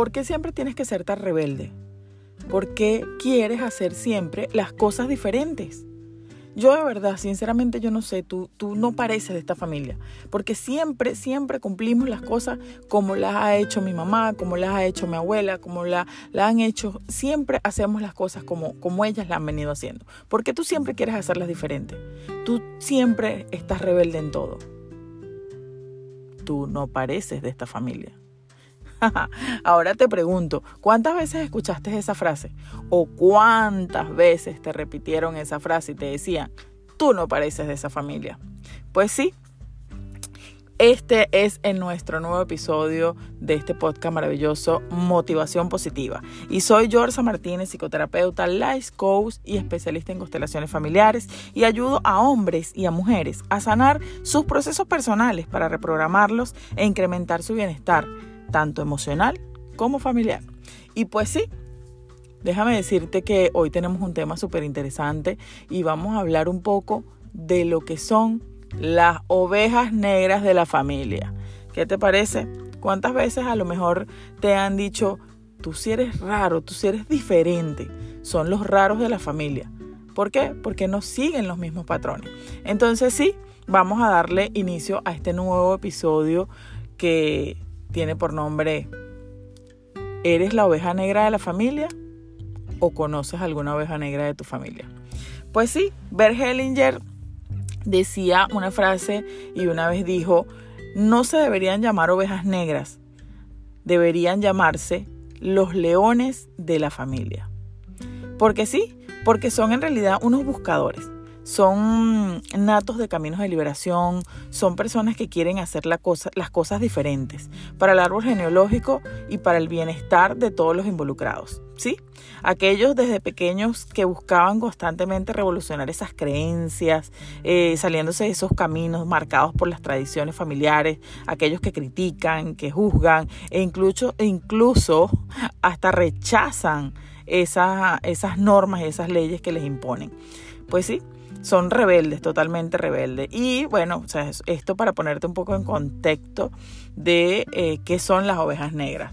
¿por qué siempre tienes que ser tan rebelde? ¿Por qué quieres hacer siempre las cosas diferentes? Yo de verdad, sinceramente yo no sé, tú, tú no pareces de esta familia, porque siempre, siempre cumplimos las cosas como las ha hecho mi mamá, como las ha hecho mi abuela, como la, han hecho, siempre hacemos las cosas como, como ellas las han venido haciendo. porque tú siempre quieres hacerlas diferentes? Tú siempre estás rebelde en todo. Tú no pareces de esta familia. Ahora te pregunto, ¿cuántas veces escuchaste esa frase? ¿O cuántas veces te repitieron esa frase y te decían, tú no pareces de esa familia? Pues sí, este es en nuestro nuevo episodio de este podcast maravilloso Motivación Positiva. Y soy Georgia Martínez, psicoterapeuta, life coach y especialista en constelaciones familiares y ayudo a hombres y a mujeres a sanar sus procesos personales para reprogramarlos e incrementar su bienestar tanto emocional como familiar. Y pues sí, déjame decirte que hoy tenemos un tema súper interesante y vamos a hablar un poco de lo que son las ovejas negras de la familia. ¿Qué te parece? ¿Cuántas veces a lo mejor te han dicho, tú si eres raro, tú si eres diferente? Son los raros de la familia. ¿Por qué? Porque no siguen los mismos patrones. Entonces sí, vamos a darle inicio a este nuevo episodio que tiene por nombre ¿Eres la oveja negra de la familia o conoces alguna oveja negra de tu familia? Pues sí, Bert Hellinger decía una frase y una vez dijo, no se deberían llamar ovejas negras, deberían llamarse los leones de la familia. Porque sí, porque son en realidad unos buscadores son natos de caminos de liberación, son personas que quieren hacer las cosas diferentes para el árbol genealógico y para el bienestar de todos los involucrados. ¿sí? Aquellos desde pequeños que buscaban constantemente revolucionar esas creencias, eh, saliéndose de esos caminos marcados por las tradiciones familiares, aquellos que critican, que juzgan e incluso, e incluso hasta rechazan esas, esas normas esas leyes que les imponen. Pues sí, son rebeldes, totalmente rebeldes. Y bueno, o sea, esto para ponerte un poco en contexto de eh, qué son las ovejas negras.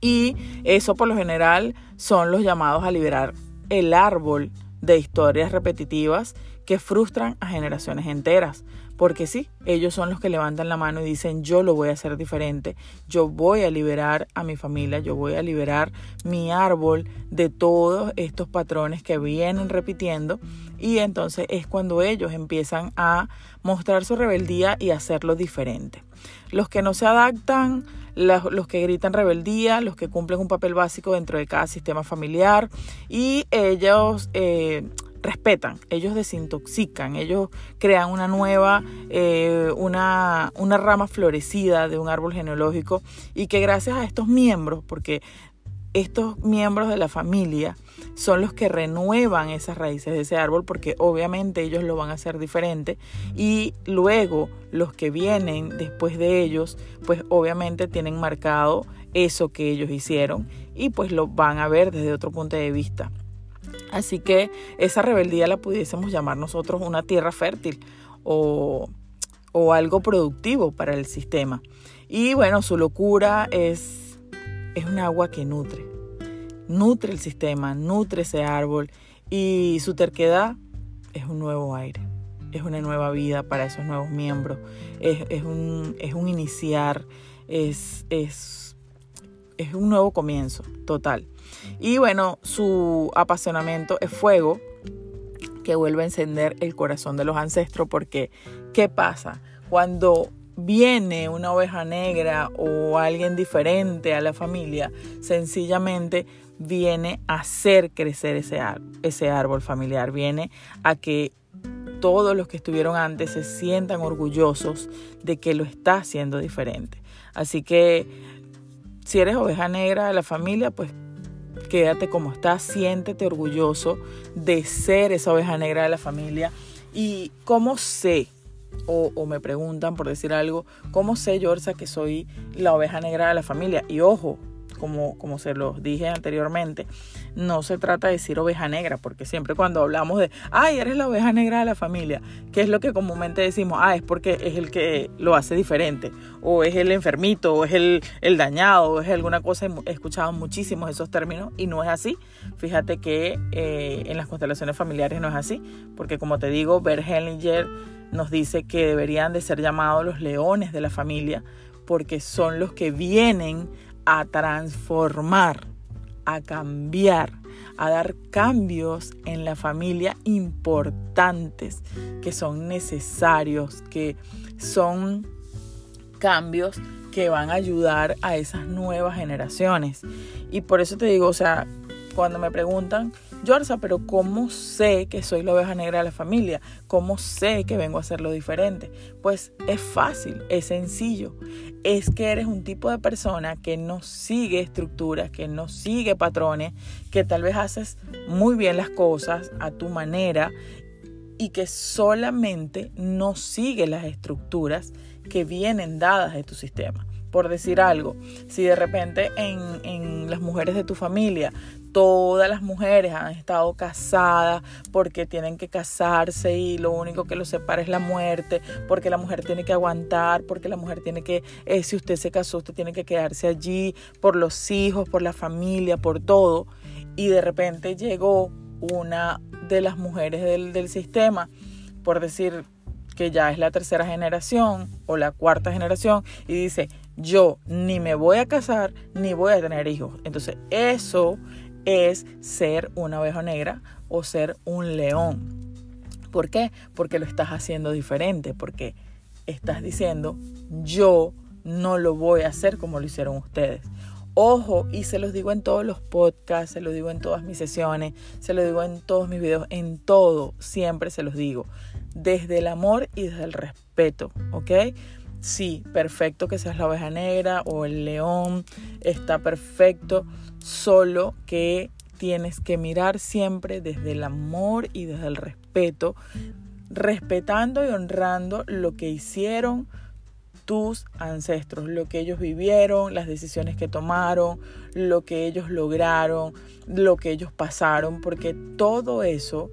Y eso por lo general son los llamados a liberar el árbol de historias repetitivas que frustran a generaciones enteras. Porque sí, ellos son los que levantan la mano y dicen yo lo voy a hacer diferente, yo voy a liberar a mi familia, yo voy a liberar mi árbol de todos estos patrones que vienen repitiendo y entonces es cuando ellos empiezan a mostrar su rebeldía y hacerlo diferente. Los que no se adaptan, los, que gritan rebeldía, los que cumplen un papel básico dentro de cada sistema familiar y ellos eh, respetan, ellos desintoxican, ellos crean una nueva, eh, una, una rama florecida de un árbol genealógico y que gracias a estos miembros, porque estos miembros de la familia son los que renuevan esas raíces de ese árbol porque obviamente ellos lo van a hacer diferente y luego los que vienen después de ellos pues obviamente tienen marcado eso que ellos hicieron y pues lo van a ver desde otro punto de vista. Así que esa rebeldía la pudiésemos llamar nosotros una tierra fértil o, o algo productivo para el sistema. Y bueno, su locura es, es un agua que nutre, nutre el sistema, nutre ese árbol y su terquedad es un nuevo aire, es una nueva vida para esos nuevos miembros, es, un, es un, iniciar, es, es, es un nuevo comienzo total. Y bueno, su apasionamiento es fuego que vuelve a encender el corazón de los ancestros porque ¿qué pasa? Cuando viene una oveja negra o alguien diferente a la familia, sencillamente viene a hacer crecer ese, ese árbol familiar, viene a que todos los que estuvieron antes se sientan orgullosos de que lo está haciendo diferente. Así que si eres oveja negra de la familia, pues quédate como estás, siéntete orgulloso de ser esa oveja negra de la familia. ¿Y cómo sé? O, me preguntan por decir algo, ¿cómo sé, Yorza, que soy la oveja negra de la familia? Y ojo, como, como se los dije anteriormente, no se trata de decir oveja negra, porque siempre cuando hablamos de, ay, eres la oveja negra de la familia, ¿qué es lo que comúnmente decimos? Ah, es porque es el que lo hace diferente, o es el enfermito, o es el, el dañado, o es alguna cosa. He escuchado muchísimos esos términos y no es así. Fíjate que eh, en las constelaciones familiares no es así, porque como te digo, Bert Hellinger nos dice que deberían de ser llamados los leones de la familia, porque son los que vienen a transformar, a cambiar, a dar cambios en la familia importantes, que son necesarios, que son cambios que van a ayudar a esas nuevas generaciones. Y por eso te digo, o sea, cuando me preguntan, Yorza, pero ¿cómo sé que soy la oveja negra de la familia? ¿Cómo sé que vengo a hacerlo diferente? Pues es fácil, es sencillo. Es que eres un tipo de persona que no sigue estructuras, que no sigue patrones, que tal vez haces muy bien las cosas a tu manera y que solamente no sigue las estructuras que vienen dadas de tu sistema por decir algo, si de repente en, en, las mujeres de tu familia todas las mujeres han estado casadas porque tienen que casarse y lo único que los separa es la muerte, porque la mujer tiene que aguantar, porque la mujer tiene que, eh, si usted se casó, usted tiene que quedarse allí por los hijos, por la familia, por todo. Y de repente llegó una de las mujeres del, del sistema, por decir que ya es la tercera generación o la cuarta generación, y dice, yo ni me voy a casar ni voy a tener hijos. Entonces eso es ser una oveja negra o ser un león. ¿Por qué? Porque lo estás haciendo diferente, porque estás diciendo, yo no lo voy a hacer como lo hicieron ustedes. Ojo, y se los digo en todos los podcasts, se lo digo en todas mis sesiones, se lo digo en todos mis videos, en todo, siempre se los digo, desde el amor y desde el respeto, ¿ok? Sí, perfecto que seas la oveja negra o el león, está perfecto, solo que tienes que mirar siempre desde el amor y desde el respeto, respetando y honrando lo que hicieron tus ancestros, lo que ellos vivieron, las decisiones que tomaron, lo que ellos lograron, lo que ellos pasaron, porque todo eso,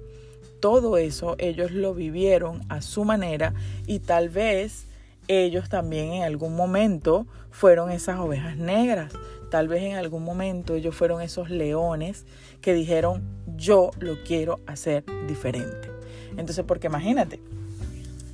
todo eso ellos lo vivieron a su manera y tal vez ellos también en algún momento fueron esas ovejas negras. Tal vez en algún momento ellos fueron esos leones que dijeron, yo lo quiero hacer diferente. Entonces, porque imagínate,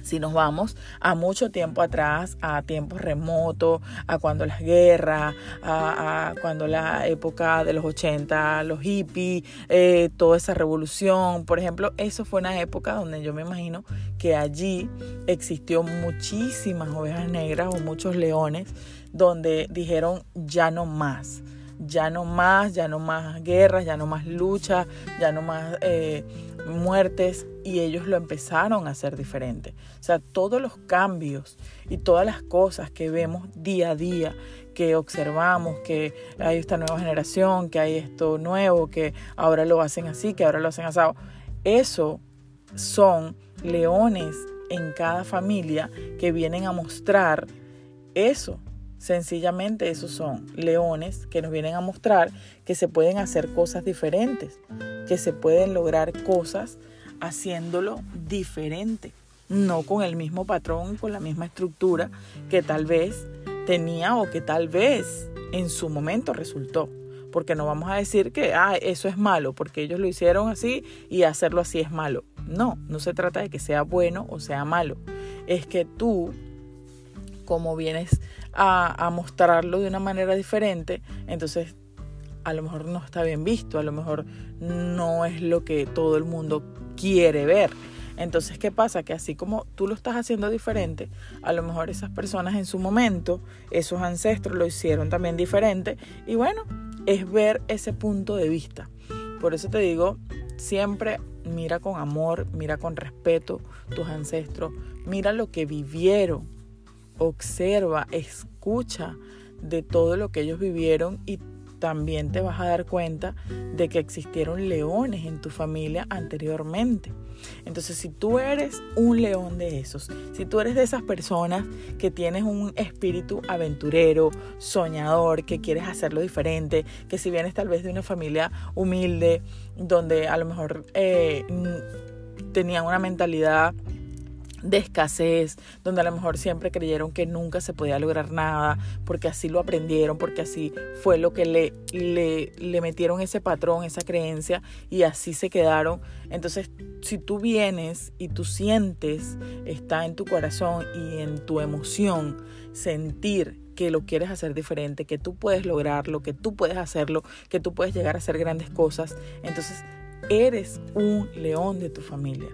si nos vamos a mucho tiempo atrás, a tiempos remotos, a cuando las guerras, a, cuando la época de los 80, los hippies, eh, toda esa revolución, por ejemplo, eso fue una época donde yo me imagino que allí existió muchísimas ovejas negras o muchos leones donde dijeron ya no más ya no más, ya no más guerras, ya no más luchas, ya no más eh, muertes y ellos lo empezaron a hacer diferente. O sea, todos los cambios y todas las cosas que vemos día a día, que observamos, que hay esta nueva generación, que hay esto nuevo, que ahora lo hacen así, que ahora lo hacen asado, eso son leones en cada familia que vienen a mostrar eso, Sencillamente esos son leones que nos vienen a mostrar que se pueden hacer cosas diferentes, que se pueden lograr cosas haciéndolo diferente, no con el mismo patrón con la misma estructura que tal vez tenía o que tal vez en su momento resultó. Porque no vamos a decir que ah, eso es malo, porque ellos lo hicieron así y hacerlo así es malo. No, no se trata de que sea bueno o sea malo. Es que tú, como vienes a, mostrarlo de una manera diferente, entonces a lo mejor no está bien visto, a lo mejor no es lo que todo el mundo quiere ver. Entonces, ¿qué pasa? Que así como tú lo estás haciendo diferente, a lo mejor esas personas en su momento, esos ancestros lo hicieron también diferente. Y bueno, es ver ese punto de vista. Por eso te digo, siempre mira con amor, mira con respeto tus ancestros, mira lo que vivieron, observa, escucha de todo lo que ellos vivieron y también te vas a dar cuenta de que existieron leones en tu familia anteriormente. Entonces, si tú eres un león de esos, si tú eres de esas personas que tienes un espíritu aventurero, soñador, que quieres hacerlo diferente, que si vienes tal vez de una familia humilde, donde a lo mejor eh, tenían una mentalidad de escasez, donde a lo mejor siempre creyeron que nunca se podía lograr nada, porque así lo aprendieron, porque así fue lo que le, le, le, metieron ese patrón, esa creencia, y así se quedaron. Entonces, si tú vienes y tú sientes, está en tu corazón y en tu emoción, sentir que lo quieres hacer diferente, que tú puedes lograrlo, que tú puedes hacerlo, que tú puedes llegar a hacer grandes cosas, entonces eres un león de tu familia.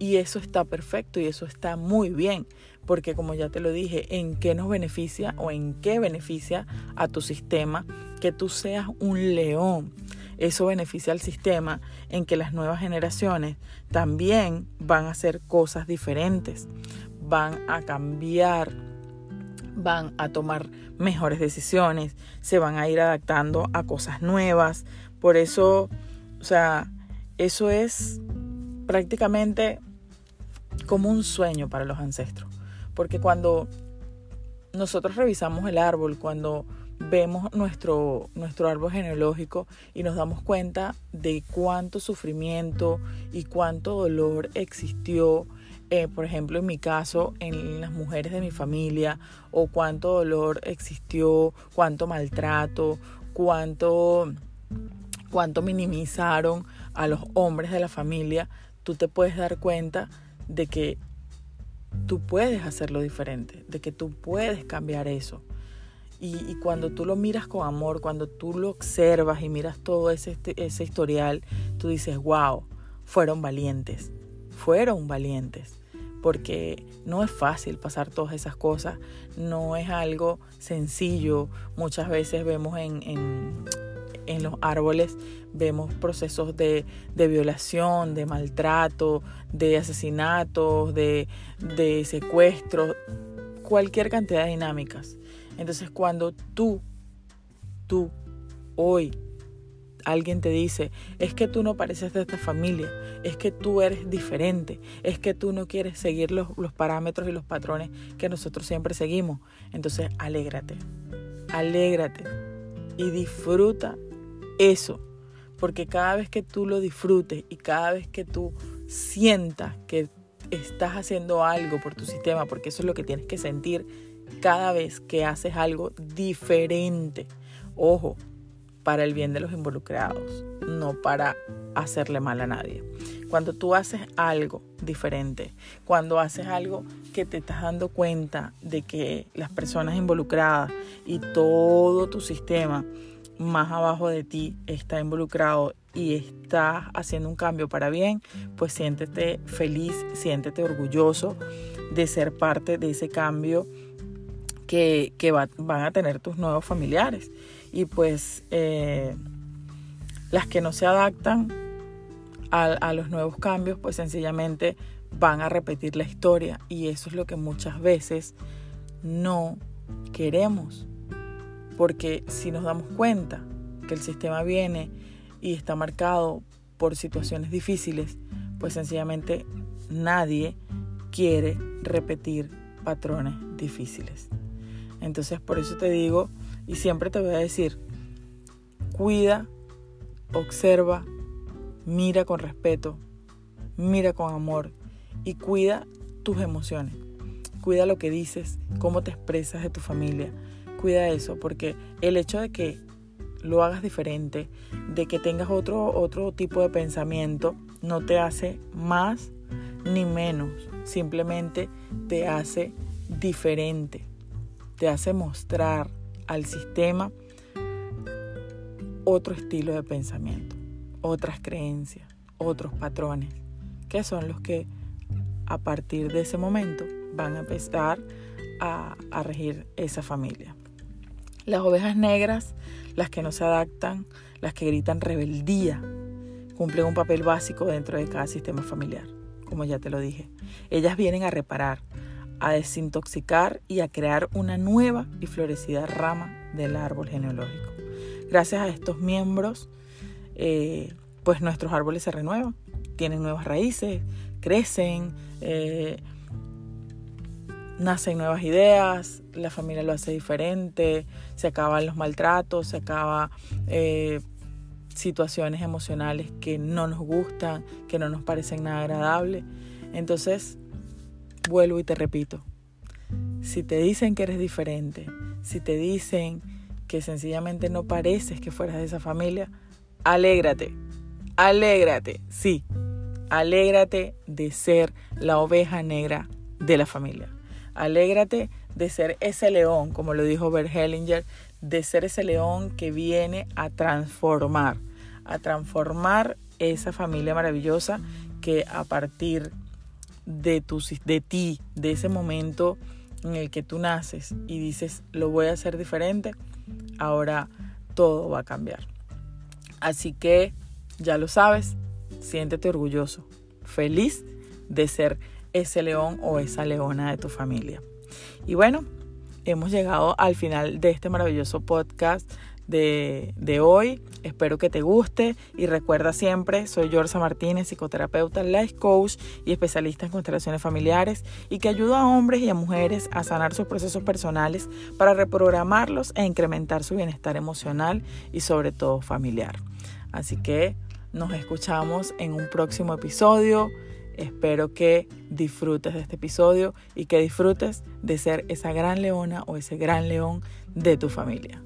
Y eso está perfecto y eso está muy bien, porque como ya te lo dije, ¿en qué nos beneficia o en qué beneficia a tu sistema que tú seas un león? Eso beneficia al sistema en que las nuevas generaciones también van a hacer cosas diferentes, van a cambiar, van a tomar mejores decisiones, se van a ir adaptando a cosas nuevas. Por eso, o sea, eso es prácticamente como un sueño para los ancestros. Porque cuando nosotros revisamos el árbol, cuando vemos nuestro, nuestro árbol genealógico y nos damos cuenta de cuánto sufrimiento y cuánto dolor existió, eh, por ejemplo, en mi caso, en las mujeres de mi familia, o cuánto dolor existió, cuánto maltrato, cuánto, cuánto minimizaron a los hombres de la familia, tú te puedes dar cuenta de que tú puedes hacerlo diferente, de que tú puedes cambiar eso. Y, cuando tú lo miras con amor, cuando tú lo observas y miras todo ese, ese historial, tú dices, wow, fueron valientes, fueron valientes. Porque no es fácil pasar todas esas cosas, no es algo sencillo. Muchas veces vemos en en los árboles vemos procesos de, violación, de maltrato, de asesinatos, de, de secuestros, cualquier cantidad de dinámicas. Entonces cuando tú, tú, hoy, alguien te dice, es que tú no pareces de esta familia, es que tú eres diferente, es que tú no quieres seguir los, los parámetros y los patrones que nosotros siempre seguimos. Entonces, alégrate, alégrate y disfruta eso, porque cada vez que tú lo disfrutes y cada vez que tú sientas que estás haciendo algo por tu sistema, porque eso es lo que tienes que sentir cada vez que haces algo diferente. Ojo, para el bien de los involucrados, no para hacerle mal a nadie. Cuando tú haces algo diferente, cuando haces algo que te estás dando cuenta de que las personas involucradas y todo tu sistema más abajo de ti está involucrado y está haciendo un cambio para bien, pues siéntete feliz, siéntete orgulloso de ser parte de ese cambio que, van a tener tus nuevos familiares. Y pues eh, las que no se adaptan a los nuevos cambios, pues sencillamente van a repetir la historia y eso es lo que muchas veces no queremos porque si nos damos cuenta que el sistema viene y está marcado por situaciones difíciles, pues sencillamente nadie quiere repetir patrones difíciles. Entonces por eso te digo y siempre te voy a decir, cuida, observa, mira con respeto, mira con amor y cuida tus emociones. Cuida lo que dices, cómo te expresas de tu familia, cuida eso, porque el hecho de que lo hagas diferente, de que tengas otro, otro tipo de pensamiento, no te hace más ni menos, simplemente te hace diferente, te hace mostrar al sistema otro estilo de pensamiento, otras creencias, otros patrones, que son los que a partir de ese momento van a empezar a, a regir esa familia. Las ovejas negras, las que no se adaptan, las que gritan rebeldía, cumplen un papel básico dentro de cada sistema familiar, como ya te lo dije. Ellas vienen a reparar, a desintoxicar y a crear una nueva y florecida rama del árbol genealógico. Gracias a estos miembros, eh, pues nuestros árboles se renuevan, tienen nuevas raíces, crecen, eh, nacen nuevas ideas, la familia lo hace diferente, se acaban los maltratos, se acaban eh, situaciones emocionales que no nos gustan, que no nos parecen nada agradables. Entonces, vuelvo y te repito, si te dicen que eres diferente, si te dicen que sencillamente no pareces que fueras de esa familia, alégrate, alégrate, sí, alégrate de ser la oveja negra de la familia. Alégrate de ser ese león, como lo dijo Bert Hellinger, de ser ese león que viene a transformar, a transformar esa familia maravillosa que a partir de, tu, de ti, de ese momento en el que tú naces y dices, lo voy a hacer diferente, ahora todo va a cambiar. Así que, ya lo sabes, siéntete orgulloso, feliz de ser ese león o esa leona de tu familia. Y bueno, hemos llegado al final de este maravilloso podcast de, de, hoy. Espero que te guste y recuerda siempre, soy Yorza Martínez, psicoterapeuta, life coach y especialista en constelaciones familiares y que ayuda a hombres y a mujeres a sanar sus procesos personales para reprogramarlos e incrementar su bienestar emocional y sobre todo familiar. Así que nos escuchamos en un próximo episodio. Espero que disfrutes de este episodio y que disfrutes de ser esa gran leona o ese gran león de tu familia.